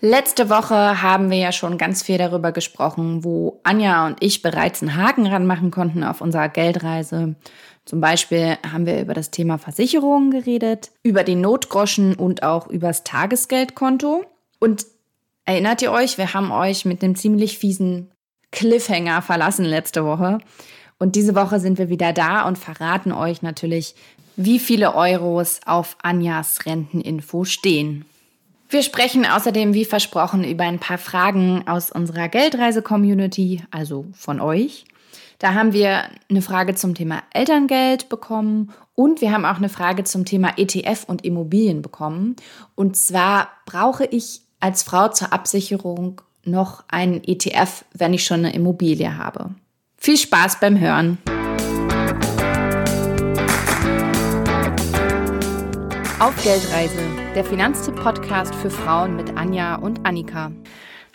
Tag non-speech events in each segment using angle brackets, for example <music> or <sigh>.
Letzte Woche haben wir ja schon ganz viel darüber gesprochen, wo Anja und ich bereits einen Haken ranmachen konnten auf unserer Geldreise. Zum Beispiel haben wir über das Thema Versicherungen geredet, über den Notgroschen und auch übers Tagesgeldkonto. Und erinnert ihr euch, wir haben euch mit einem ziemlich fiesen Cliffhanger verlassen letzte Woche. Und diese Woche sind wir wieder da und verraten euch natürlich, wie viele Euros auf Anjas Renteninfo stehen. Wir sprechen außerdem, wie versprochen, über ein paar Fragen aus unserer Geldreise-Community, also von euch. Da haben wir eine Frage zum Thema Elterngeld bekommen und wir haben auch eine Frage zum Thema ETF und Immobilien bekommen. Und zwar brauche ich als Frau zur Absicherung noch einen ETF, wenn ich schon eine Immobilie habe. Viel Spaß beim Hören! Auf Geldreise, der Finanztipp-Podcast für Frauen mit Anja und Annika.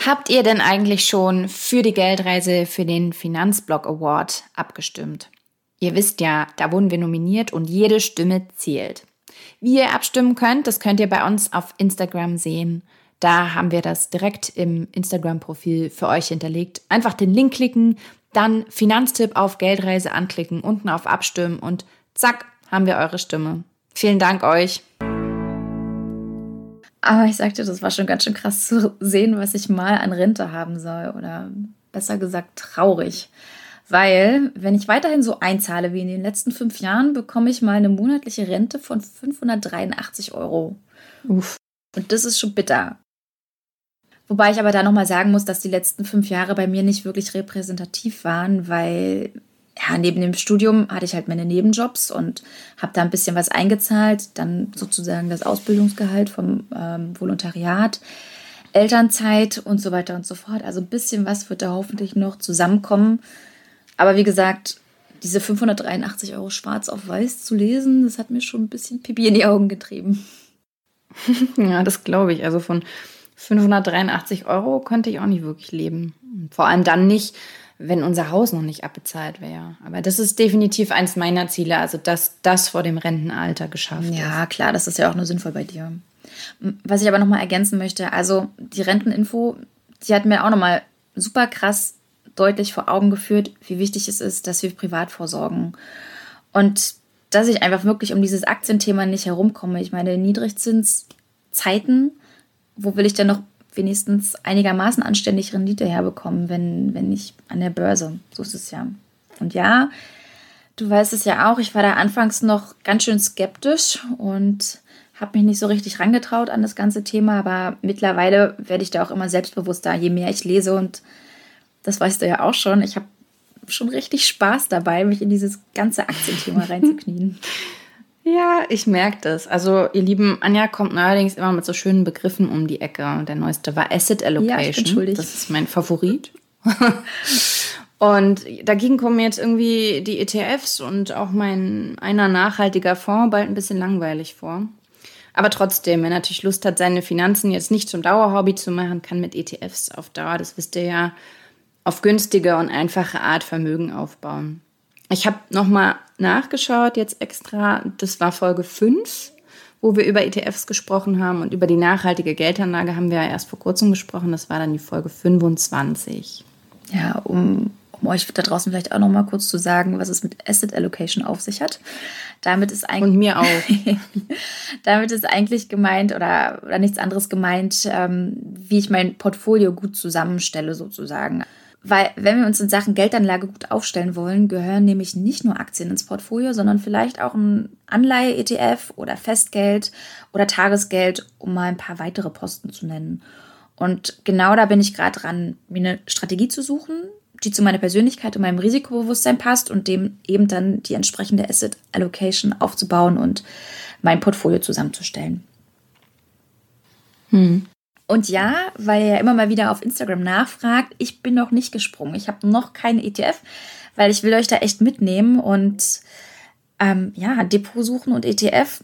Habt ihr denn eigentlich schon für die Geldreise für den Finanzblog Award abgestimmt? Ihr wisst ja, da wurden wir nominiert und jede Stimme zählt. Wie ihr abstimmen könnt, das könnt ihr bei uns auf Instagram sehen. Da haben wir das direkt im Instagram-Profil für euch hinterlegt. Einfach den Link klicken, dann Finanztipp auf Geldreise anklicken, unten auf Abstimmen und zack, haben wir eure Stimme. Vielen Dank euch. Aber ich sagte, das war schon ganz schön krass zu sehen, was ich mal an Rente haben soll. Oder besser gesagt traurig. Weil, wenn ich weiterhin so einzahle wie in den letzten fünf Jahren, bekomme ich mal eine monatliche Rente von 583 Euro. Uff. Und das ist schon bitter. Wobei ich aber da nochmal sagen muss, dass die letzten fünf Jahre bei mir nicht wirklich repräsentativ waren, weil ja, neben dem Studium hatte ich halt meine Nebenjobs und habe da ein bisschen was eingezahlt, dann sozusagen das Ausbildungsgehalt vom ähm, Volontariat, Elternzeit und so weiter und so fort. Also ein bisschen was wird da hoffentlich noch zusammenkommen. Aber wie gesagt, diese 583 Euro schwarz auf weiß zu lesen, das hat mir schon ein bisschen Pipi in die Augen getrieben. <laughs> ja, das glaube ich. Also von 583 Euro könnte ich auch nicht wirklich leben. Vor allem dann nicht, wenn unser Haus noch nicht abbezahlt wäre. Aber das ist definitiv eins meiner Ziele, also dass das vor dem Rentenalter geschafft ja, ist. Ja, klar, das ist ja auch nur sinnvoll bei dir. Was ich aber nochmal ergänzen möchte, also die Renteninfo, die hat mir auch nochmal super krass deutlich vor Augen geführt, wie wichtig es ist, dass wir privat vorsorgen. Und dass ich einfach wirklich um dieses Aktienthema nicht herumkomme. Ich meine, Niedrigzinszeiten, wo will ich denn noch wenigstens einigermaßen anständig Rendite herbekommen, wenn, wenn nicht an der Börse. So ist es ja. Und ja, du weißt es ja auch, ich war da anfangs noch ganz schön skeptisch und habe mich nicht so richtig rangetraut an das ganze Thema, aber mittlerweile werde ich da auch immer selbstbewusster, je mehr ich lese und das weißt du ja auch schon. Ich habe schon richtig Spaß dabei, mich in dieses ganze Aktienthema <laughs> reinzuknien. Ja, ich merke das. Also, ihr lieben, Anja kommt neuerdings immer mit so schönen Begriffen um die Ecke. Der neueste war Asset Allocation. Ja, das ist mein Favorit. <laughs> und dagegen kommen jetzt irgendwie die ETFs und auch mein einer nachhaltiger Fonds bald ein bisschen langweilig vor. Aber trotzdem, wer natürlich Lust hat, seine Finanzen jetzt nicht zum Dauerhobby zu machen, kann mit ETFs auf Dauer, das wisst ihr ja, auf günstige und einfache Art Vermögen aufbauen. Ich habe nochmal nachgeschaut, jetzt extra, das war Folge 5, wo wir über ETFs gesprochen haben und über die nachhaltige Geldanlage haben wir ja erst vor kurzem gesprochen, das war dann die Folge 25. Ja, um, um euch da draußen vielleicht auch nochmal kurz zu sagen, was es mit Asset Allocation auf sich hat. Damit ist eigentlich. Und mir auch. <laughs> damit ist eigentlich gemeint oder, oder nichts anderes gemeint, ähm, wie ich mein Portfolio gut zusammenstelle, sozusagen. Weil wenn wir uns in Sachen Geldanlage gut aufstellen wollen, gehören nämlich nicht nur Aktien ins Portfolio, sondern vielleicht auch ein Anleihe-ETF oder Festgeld oder Tagesgeld, um mal ein paar weitere Posten zu nennen. Und genau da bin ich gerade dran, mir eine Strategie zu suchen, die zu meiner Persönlichkeit und meinem Risikobewusstsein passt und dem eben dann die entsprechende Asset Allocation aufzubauen und mein Portfolio zusammenzustellen. Hm. Und ja, weil er immer mal wieder auf Instagram nachfragt, ich bin noch nicht gesprungen. Ich habe noch keine ETF, weil ich will euch da echt mitnehmen. Und ähm, ja, Depot suchen und ETF,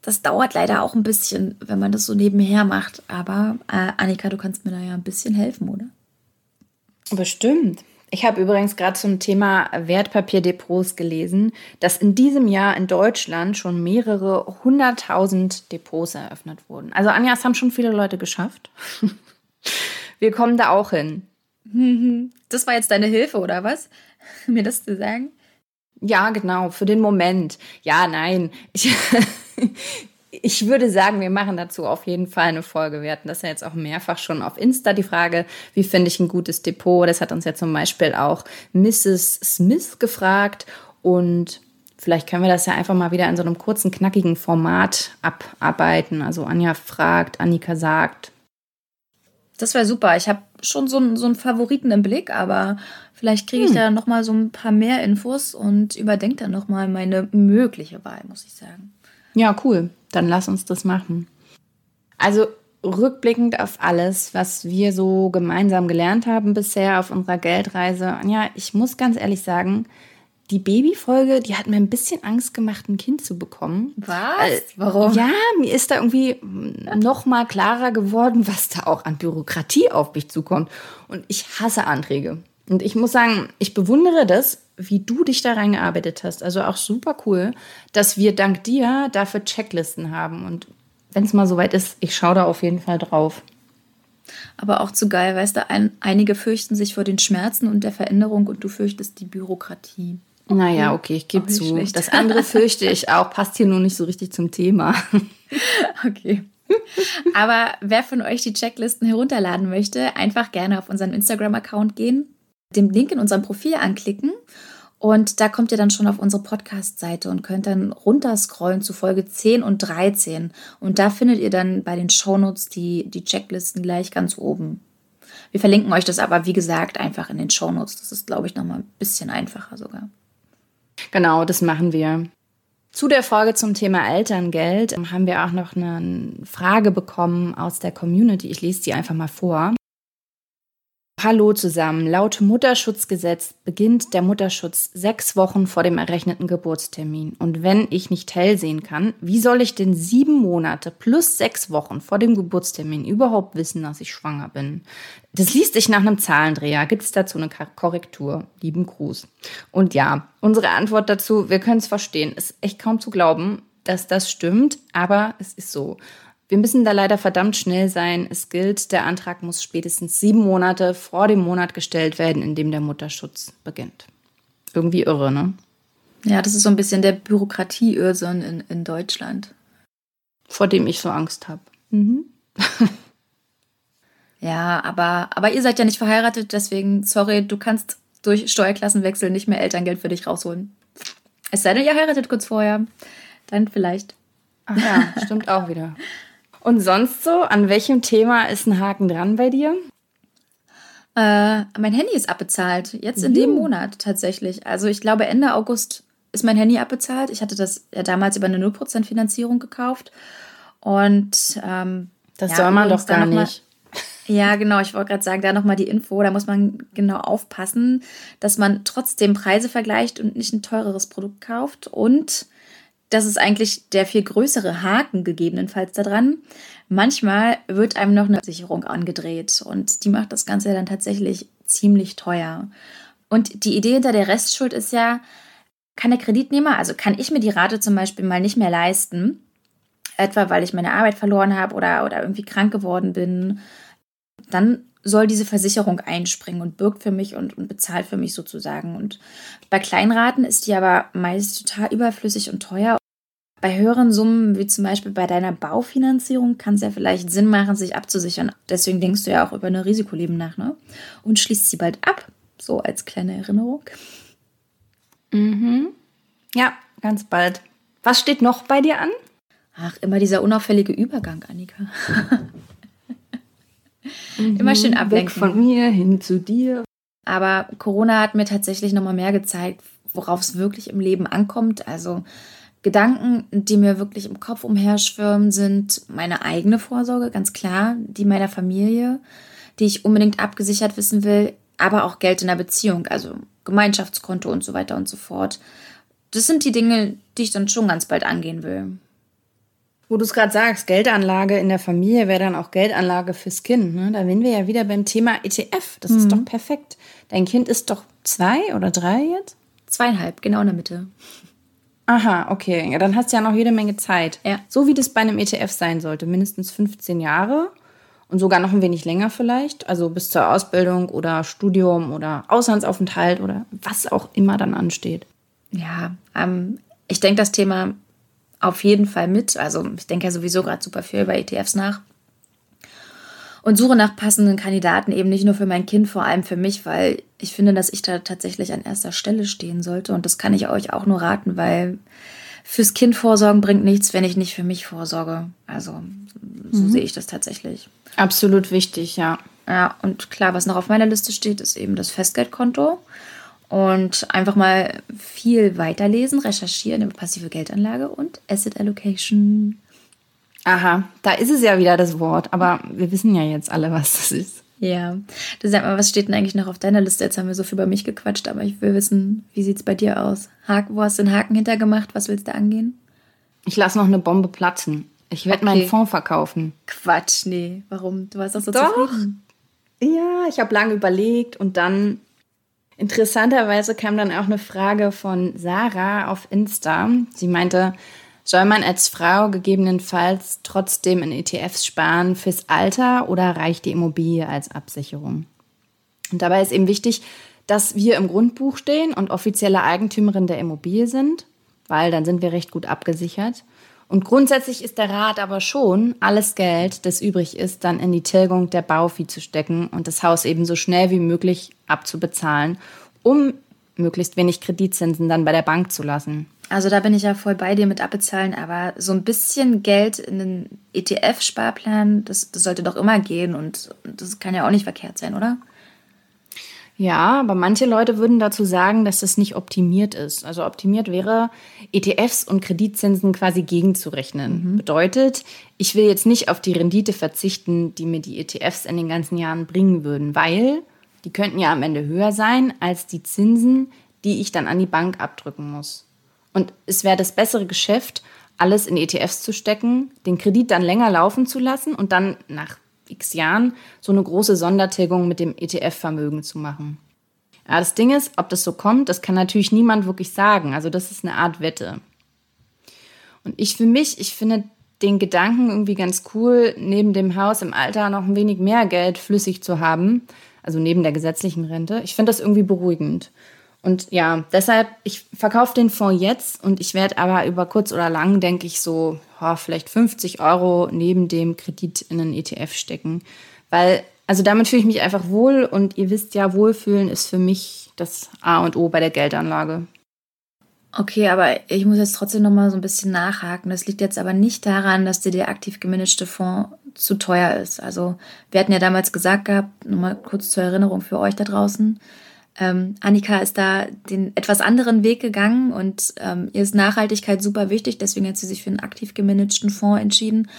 das dauert leider auch ein bisschen, wenn man das so nebenher macht. Aber äh, Annika, du kannst mir da ja ein bisschen helfen, oder? Bestimmt. Ich habe übrigens gerade zum Thema Wertpapierdepots gelesen, dass in diesem Jahr in Deutschland schon mehrere hunderttausend Depots eröffnet wurden. Also Anja, es haben schon viele Leute geschafft. <laughs> Wir kommen da auch hin. <laughs> Das war jetzt deine Hilfe, oder was? <laughs> Mir das zu sagen? Ja, genau, für den Moment. Ja, nein. Ich, ich würde sagen, wir machen dazu auf jeden Fall eine Folge. Wir hatten das ja jetzt auch mehrfach schon auf Insta, die Frage, wie finde ich ein gutes Depot? Das hat uns ja zum Beispiel auch Mrs. Smith gefragt. Und vielleicht können wir das ja einfach mal wieder in so einem kurzen, knackigen Format abarbeiten. Also Anja fragt, Annika sagt. Das wäre super. Ich habe schon so, einen, so einen Favoriten im Blick, aber vielleicht kriege ich hm. da noch mal so ein paar mehr Infos und überdenke dann noch mal meine mögliche Wahl, muss ich sagen. Ja, cool. Dann lass uns das machen. Also rückblickend auf alles, was wir so gemeinsam gelernt haben bisher auf unserer Geldreise. Ja, ich muss ganz ehrlich sagen, die Babyfolge, die hat mir ein bisschen Angst gemacht, ein Kind zu bekommen. Was? Äh, Warum? Ja, mir ist da irgendwie noch mal klarer geworden, was da auch an Bürokratie auf mich zukommt. Und ich hasse Anträge. Und ich muss sagen, ich bewundere das, wie du dich da reingearbeitet hast. Also auch super cool, dass wir dank dir dafür Checklisten haben. Und wenn es mal soweit ist, ich schaue da auf jeden Fall drauf. Aber auch zu geil, weißt du, ein, einige fürchten sich vor den Schmerzen und der Veränderung und du fürchtest die Bürokratie. Okay. Naja, okay, ich gebe zu. Schlecht. Das andere <laughs> fürchte ich auch, passt hier nur nicht so richtig zum Thema. <laughs> okay. Aber wer von euch die Checklisten herunterladen möchte, einfach gerne auf unseren Instagram-Account gehen den Link in unserem Profil anklicken und da kommt ihr dann schon auf unsere Podcast-Seite und könnt dann runterscrollen zu Folge 10 und 13. Und da findet ihr dann bei den Shownotes die, die Checklisten gleich ganz oben. Wir verlinken euch das aber, wie gesagt, einfach in den Shownotes. Das ist, glaube ich, nochmal ein bisschen einfacher sogar. Genau, das machen wir. Zu der Folge zum Thema Elterngeld haben wir auch noch eine Frage bekommen aus der Community. Ich lese die einfach mal vor. Hallo zusammen. Laut Mutterschutzgesetz beginnt der Mutterschutz sechs Wochen vor dem errechneten Geburtstermin. Und wenn ich nicht hell sehen kann, wie soll ich denn sieben Monate plus sechs Wochen vor dem Geburtstermin überhaupt wissen, dass ich schwanger bin? Das liest sich nach einem Zahlendreher. Gibt es dazu eine Korrektur? Lieben Gruß. Und ja, unsere Antwort dazu, wir können es verstehen. Ist echt kaum zu glauben, dass das stimmt, aber es ist so. Wir müssen da leider verdammt schnell sein. Es gilt, der Antrag muss spätestens sieben Monate vor dem Monat gestellt werden, in dem der Mutterschutz beginnt. Irgendwie irre, ne? Ja, das ist so ein bisschen der Bürokratieirrsinn in, in Deutschland. Vor dem ich so Angst habe. Mhm. <laughs> ja, aber, aber ihr seid ja nicht verheiratet, deswegen, sorry, du kannst durch Steuerklassenwechsel nicht mehr Elterngeld für dich rausholen. Es sei denn, ihr heiratet kurz vorher. Dann vielleicht. Ach ja, stimmt auch wieder. <laughs> Und sonst so, an welchem Thema ist ein Haken dran bei dir? Äh, mein Handy ist abbezahlt. Jetzt in mhm. dem Monat tatsächlich. Also ich glaube, Ende August ist mein Handy abbezahlt. Ich hatte das ja damals über eine 0% Finanzierung gekauft. Und ähm, das ja, soll man doch gar nicht. <laughs> Ja, genau. Ich wollte gerade sagen, da nochmal die Info. Da muss man genau aufpassen, dass man trotzdem Preise vergleicht und nicht ein teureres Produkt kauft. Und das ist eigentlich der viel größere Haken gegebenenfalls daran. Manchmal wird einem noch eine Sicherung angedreht und die macht das Ganze dann tatsächlich ziemlich teuer. Und die Idee hinter der Restschuld ist ja, kann der Kreditnehmer, also kann ich mir die Rate zum Beispiel mal nicht mehr leisten, etwa weil ich meine Arbeit verloren habe oder, oder irgendwie krank geworden bin, dann soll diese Versicherung einspringen und birgt für mich und, und bezahlt für mich sozusagen. Und bei Kleinraten ist die aber meist total überflüssig und teuer bei höheren Summen, wie zum Beispiel bei deiner Baufinanzierung, kann es ja vielleicht Sinn machen, sich abzusichern. Deswegen denkst du ja auch über eine Risikoleben nach, ne? Und schließt sie bald ab, so als kleine Erinnerung. Mhm. Ja, ganz bald. Was steht noch bei dir an? Ach, immer dieser unauffällige Übergang, Annika. mhm, <laughs> immer schön ablenken. Weg von mir hin zu dir. Aber Corona hat mir tatsächlich noch mal mehr gezeigt, worauf es wirklich im Leben ankommt. Also Gedanken, die mir wirklich im Kopf umherschwirren, sind meine eigene Vorsorge, ganz klar, die meiner Familie, die ich unbedingt abgesichert wissen will, aber auch Geld in der Beziehung, also Gemeinschaftskonto und so weiter und so fort. Das sind die Dinge, die ich dann schon ganz bald angehen will. Wo du es gerade sagst, Geldanlage in der Familie wäre dann auch Geldanlage fürs Kind. Ne? Da wären wir ja wieder beim Thema ETF. Das mhm. ist doch perfekt. Dein Kind ist doch zwei oder drei jetzt? Zweieinhalb, genau in der Mitte. Aha, okay. Ja, dann hast du ja noch jede Menge Zeit. Ja. So wie das bei einem ETF sein sollte. Mindestens 15 Jahre und sogar noch ein wenig länger vielleicht. Also bis zur Ausbildung oder Studium oder Auslandsaufenthalt oder was auch immer dann ansteht. Ja, ähm, ich denke das Thema auf jeden Fall mit. Also ich denke ja sowieso gerade super viel über ETFs nach. Und suche nach passenden Kandidaten eben nicht nur für mein Kind, vor allem für mich, weil ich finde, dass ich da tatsächlich an erster Stelle stehen sollte. Und das kann ich euch auch nur raten, weil fürs Kind vorsorgen bringt nichts, wenn ich nicht für mich vorsorge. Also so mhm. sehe ich das tatsächlich. Absolut wichtig, ja. Ja, und klar, was noch auf meiner Liste steht, ist eben das Festgeldkonto. Und einfach mal viel weiterlesen, recherchieren über passive Geldanlage und Asset Allocation. Aha, da ist es ja wieder das Wort, aber wir wissen ja jetzt alle, was das ist. Ja, du sag mal, was steht denn eigentlich noch auf deiner Liste? Jetzt haben wir so viel über mich gequatscht, aber ich will wissen, wie sieht es bei dir aus? Haken, wo hast du den Haken hintergemacht? Was willst du angehen? Ich lasse noch eine Bombe platzen. Ich werde okay. meinen Fonds verkaufen. Quatsch, nee. Warum? Du warst doch so doch. zufrieden. Ja, ich habe lange überlegt und dann interessanterweise kam dann auch eine Frage von Sarah auf Insta. Sie meinte, soll man als Frau gegebenenfalls trotzdem in ETFs sparen fürs Alter oder reicht die Immobilie als Absicherung? Und dabei ist eben wichtig, dass wir im Grundbuch stehen und offizielle Eigentümerin der Immobilie sind, weil dann sind wir recht gut abgesichert. Und grundsätzlich ist der Rat aber schon, alles Geld, das übrig ist, dann in die Tilgung der Baufee zu stecken und das Haus eben so schnell wie möglich abzubezahlen, um möglichst wenig Kreditzinsen dann bei der Bank zu lassen. Also da bin ich ja voll bei dir mit abbezahlen, aber so ein bisschen Geld in den ETF-Sparplan, das, das sollte doch immer gehen und das kann ja auch nicht verkehrt sein, oder? Ja, aber manche Leute würden dazu sagen, dass das nicht optimiert ist. Also optimiert wäre, ETFs und Kreditzinsen quasi gegenzurechnen. Mhm. Bedeutet, ich will jetzt nicht auf die Rendite verzichten, die mir die ETFs in den ganzen Jahren bringen würden, weil die könnten ja am Ende höher sein als die Zinsen, die ich dann an die Bank abdrücken muss. Und es wäre das bessere Geschäft, alles in ETFs zu stecken, den Kredit dann länger laufen zu lassen und dann nach x Jahren so eine große Sondertilgung mit dem ETF-Vermögen zu machen. Ja, das Ding ist, ob das so kommt, das kann natürlich niemand wirklich sagen. Also das ist eine Art Wette. Und ich für mich, ich finde den Gedanken irgendwie ganz cool, neben dem Haus im Alter noch ein wenig mehr Geld flüssig zu haben, also neben der gesetzlichen Rente. Ich finde das irgendwie beruhigend. Und ja, deshalb, ich verkaufe den Fonds jetzt und ich werde aber über kurz oder lang, denke ich, so oh, vielleicht 50 Euro neben dem Kredit in einen ETF stecken. Weil, also damit fühle ich mich einfach wohl und ihr wisst ja, Wohlfühlen ist für mich das A und O bei der Geldanlage. Okay, aber ich muss jetzt trotzdem noch mal so ein bisschen nachhaken. Das liegt jetzt aber nicht daran, dass dir der aktiv gemanagte Fonds zu teuer ist. Also wir hatten ja damals gesagt gehabt, nochmal kurz zur Erinnerung für euch da draußen, ähm, Annika ist da den etwas anderen Weg gegangen und ähm, ihr ist Nachhaltigkeit super wichtig. Deswegen hat sie sich für einen aktiv gemanagten Fonds entschieden,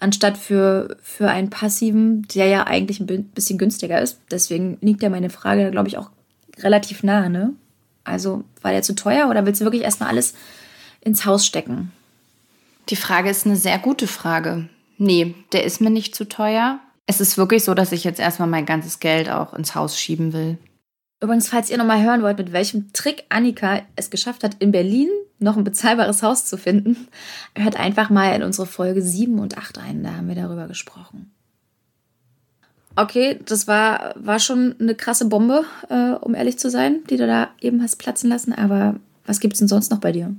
anstatt für, für einen passiven, der ja eigentlich ein bisschen günstiger ist. Deswegen liegt ja meine Frage, glaube ich, auch relativ nah. Ne? Also war der zu teuer oder willst du wirklich erstmal alles ins Haus stecken? Die Frage ist eine sehr gute Frage. Nee, der ist mir nicht zu teuer. Es ist wirklich so, dass ich jetzt erstmal mein ganzes Geld auch ins Haus schieben will. Übrigens, falls ihr nochmal hören wollt, mit welchem Trick Annika es geschafft hat, in Berlin noch ein bezahlbares Haus zu finden, <laughs> hört einfach mal in unsere Folge 7 und 8 ein. Da haben wir darüber gesprochen. Okay, das war, war schon eine krasse Bombe, äh, um ehrlich zu sein, die du da eben hast platzen lassen. Aber was gibt es denn sonst noch bei dir?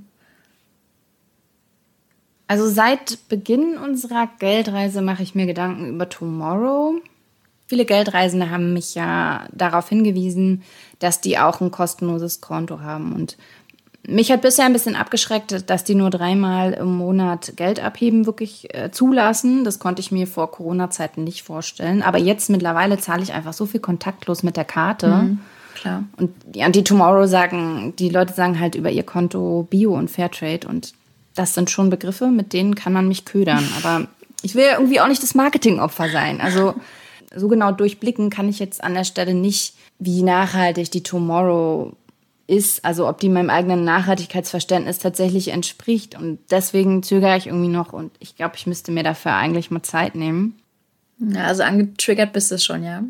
Also seit Beginn unserer Geldreise mache ich mir Gedanken über Tomorrow. Viele Geldreisende haben mich ja darauf hingewiesen, dass die auch ein kostenloses Konto haben. Und mich hat bisher ein bisschen abgeschreckt, dass die nur dreimal im Monat Geld abheben wirklich äh, zulassen. Das konnte ich mir vor Corona-Zeiten nicht vorstellen. Aber jetzt mittlerweile zahle ich einfach so viel kontaktlos mit der Karte. Mhm, klar. Und die Anti-Tomorrow sagen, die Leute sagen halt über ihr Konto Bio und Fairtrade. Und das sind schon Begriffe, mit denen kann man mich ködern. Aber ich will ja irgendwie auch nicht das Marketingopfer sein. Also so genau durchblicken kann ich jetzt an der Stelle nicht, wie nachhaltig die Tomorrow ist, also ob die meinem eigenen Nachhaltigkeitsverständnis tatsächlich entspricht. Und deswegen zögere ich irgendwie noch und ich glaube, ich müsste mir dafür eigentlich mal Zeit nehmen. Ja, also angetriggert bist du schon, ja.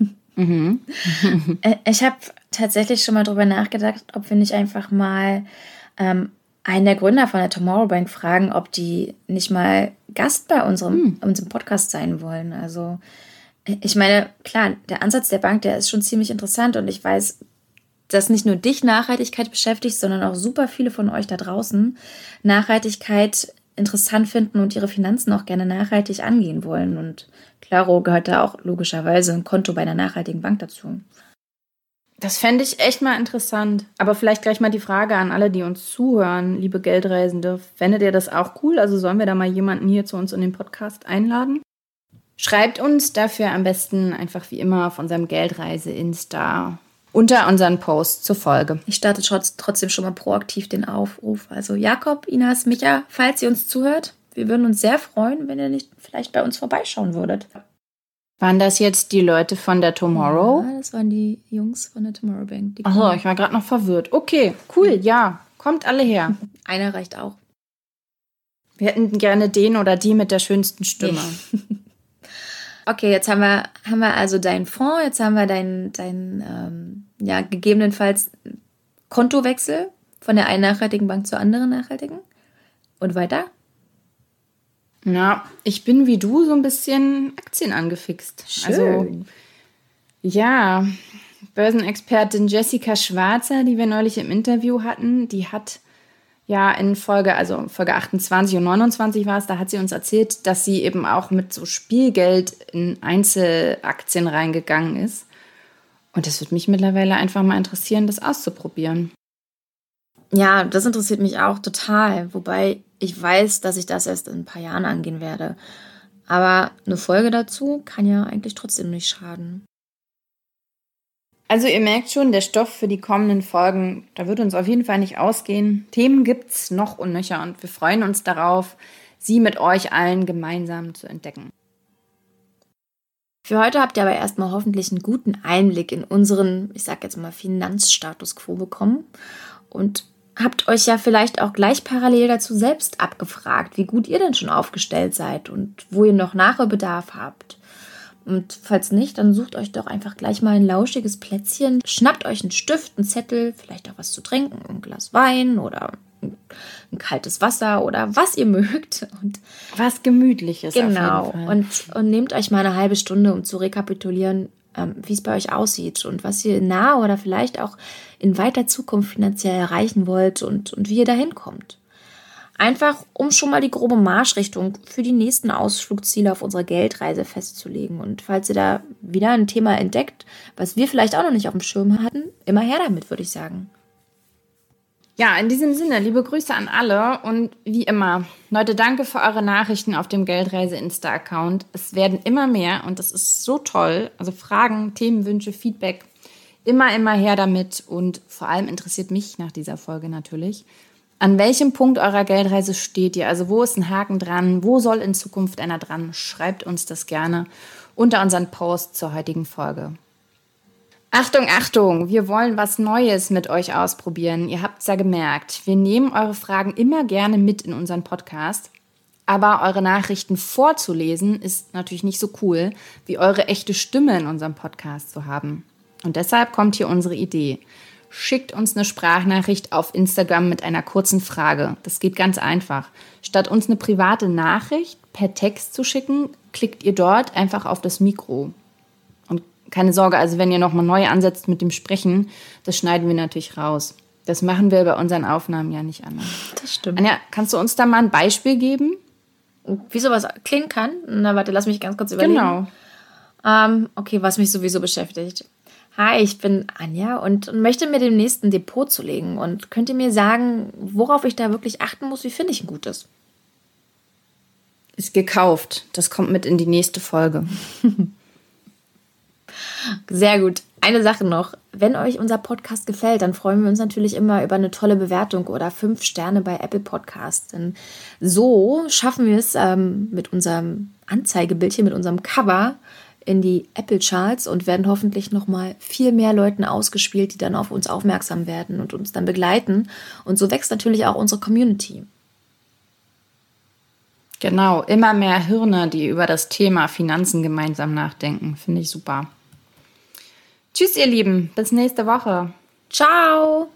<laughs> Mhm. <laughs> Äh, ich habe tatsächlich schon mal darüber nachgedacht, ob wir nicht einfach mal ähm, einen der Gründer von der Tomorrow Bank fragen, ob die nicht mal Gast bei unserem, mhm. unserem Podcast sein wollen. Also ich meine, klar, der Ansatz der Bank, der ist schon ziemlich interessant und ich weiß, dass nicht nur dich Nachhaltigkeit beschäftigt, sondern auch super viele von euch da draußen Nachhaltigkeit interessant finden und ihre Finanzen auch gerne nachhaltig angehen wollen. Und Claro gehört da auch logischerweise ein Konto bei einer nachhaltigen Bank dazu. Das fände ich echt mal interessant. Aber vielleicht gleich mal die Frage an alle, die uns zuhören, liebe Geldreisende. Fändet ihr das auch cool? Also sollen wir da mal jemanden hier zu uns in den Podcast einladen? Schreibt uns dafür am besten einfach wie immer auf unserem Geldreise-Insta unter unseren Posts zur Folge. Ich starte trotzdem schon mal proaktiv den Aufruf. Also Jakob, Inas, Micha, falls ihr uns zuhört, wir würden uns sehr freuen, wenn ihr nicht vielleicht bei uns vorbeischauen würdet. Waren das jetzt die Leute von der Tomorrow? Ja, das waren die Jungs von der Tomorrow Bank. Achso, ich war gerade noch verwirrt. Okay, cool, ja. Kommt alle her. <laughs> Einer reicht auch. Wir hätten gerne den oder die mit der schönsten Stimme. <laughs> Okay, jetzt haben wir, haben wir also deinen Fonds, jetzt haben wir deinen, dein, ähm, ja, gegebenenfalls Kontowechsel von der einen nachhaltigen Bank zur anderen nachhaltigen. Und weiter? Na, ich bin wie du so ein bisschen Aktien angefixt. Schön. Also, ja, Börsenexpertin Jessica Schwarzer, die wir neulich im Interview hatten, die hat ja in Folge, also Folge 28 und 29 war es, da hat sie uns erzählt, dass sie eben auch mit so Spielgeld in Einzelaktien reingegangen ist. Und das würde mich mittlerweile einfach mal interessieren, das auszuprobieren. Ja, das interessiert mich auch total. Wobei ich weiß, dass ich das erst in ein paar Jahren angehen werde. Aber eine Folge dazu kann ja eigentlich trotzdem nicht schaden. Also ihr merkt schon, der Stoff für die kommenden Folgen, da wird uns auf jeden Fall nicht ausgehen. Themen gibt's noch und nöcher und wir freuen uns darauf, sie mit euch allen gemeinsam zu entdecken. Für heute habt ihr aber erstmal hoffentlich einen guten Einblick in unseren, ich sag jetzt mal, Finanzstatus quo bekommen und habt euch ja vielleicht auch gleich parallel dazu selbst abgefragt, wie gut ihr denn schon aufgestellt seid und wo ihr noch Nachholbedarf habt. Und falls nicht, dann sucht euch doch einfach gleich mal ein lauschiges Plätzchen, schnappt euch einen Stift, einen Zettel, vielleicht auch was zu trinken, ein Glas Wein oder ein kaltes Wasser oder was ihr <laughs> mögt. Und was gemütliches. Genau. Und, und nehmt euch mal eine halbe Stunde, um zu rekapitulieren, ähm, wie es bei euch aussieht und was ihr naher oder vielleicht auch in weiter Zukunft finanziell erreichen wollt und, und wie ihr dahin kommt. Einfach, um schon mal die grobe Marschrichtung für die nächsten Ausflugsziele auf unserer Geldreise festzulegen. Und falls ihr da wieder ein Thema entdeckt, was wir vielleicht auch noch nicht auf dem Schirm hatten, immer her damit, würde ich sagen. Ja, in diesem Sinne, liebe Grüße an alle und wie immer, Leute, danke für eure Nachrichten auf dem Geldreise-Insta-Account. Es werden immer mehr und das ist so toll. Also Fragen, Themenwünsche, Feedback, immer, immer her damit und vor allem interessiert mich nach dieser Folge natürlich, an welchem Punkt eurer Geldreise steht ihr? Also wo ist ein Haken dran? Wo soll in Zukunft einer dran? Schreibt uns das gerne unter unseren Post zur heutigen Folge. Achtung, Achtung, wir wollen was Neues mit euch ausprobieren. Ihr habt es ja gemerkt. Wir nehmen eure Fragen immer gerne mit in unseren Podcast. Aber eure Nachrichten vorzulesen ist natürlich nicht so cool, wie eure echte Stimme in unserem Podcast zu haben. Und deshalb kommt hier unsere Idee schickt uns eine Sprachnachricht auf Instagram mit einer kurzen Frage. Das geht ganz einfach. Statt uns eine private Nachricht per Text zu schicken, klickt ihr dort einfach auf das Mikro. Und keine Sorge, also wenn ihr nochmal neu ansetzt mit dem Sprechen, das schneiden wir natürlich raus. Das machen wir bei unseren Aufnahmen ja nicht anders. Das stimmt. Anja, kannst du uns da mal ein Beispiel geben? Wie sowas klingen kann? Na, warte, lass mich ganz kurz überlegen. Genau. Ähm, okay, was mich sowieso beschäftigt. Hi, ich bin Anja und möchte mir demnächst ein Depot zulegen. Und könnt ihr mir sagen, worauf ich da wirklich achten muss? Wie finde ich ein gutes? Ist gekauft. Das kommt mit in die nächste Folge. <laughs> Sehr gut. Eine Sache noch. Wenn euch unser Podcast gefällt, dann freuen wir uns natürlich immer über eine tolle Bewertung oder fünf Sterne bei Apple Podcasts. Denn so schaffen wir es ähm, mit unserem Anzeigebildchen, mit unserem Cover in die Apple Charts und werden hoffentlich noch mal viel mehr Leuten ausgespielt, die dann auf uns aufmerksam werden und uns dann begleiten. Und so wächst natürlich auch unsere Community. Genau, immer mehr Hirne, die über das Thema Finanzen gemeinsam nachdenken. Finde ich super. Tschüss, ihr Lieben. Bis nächste Woche. Ciao.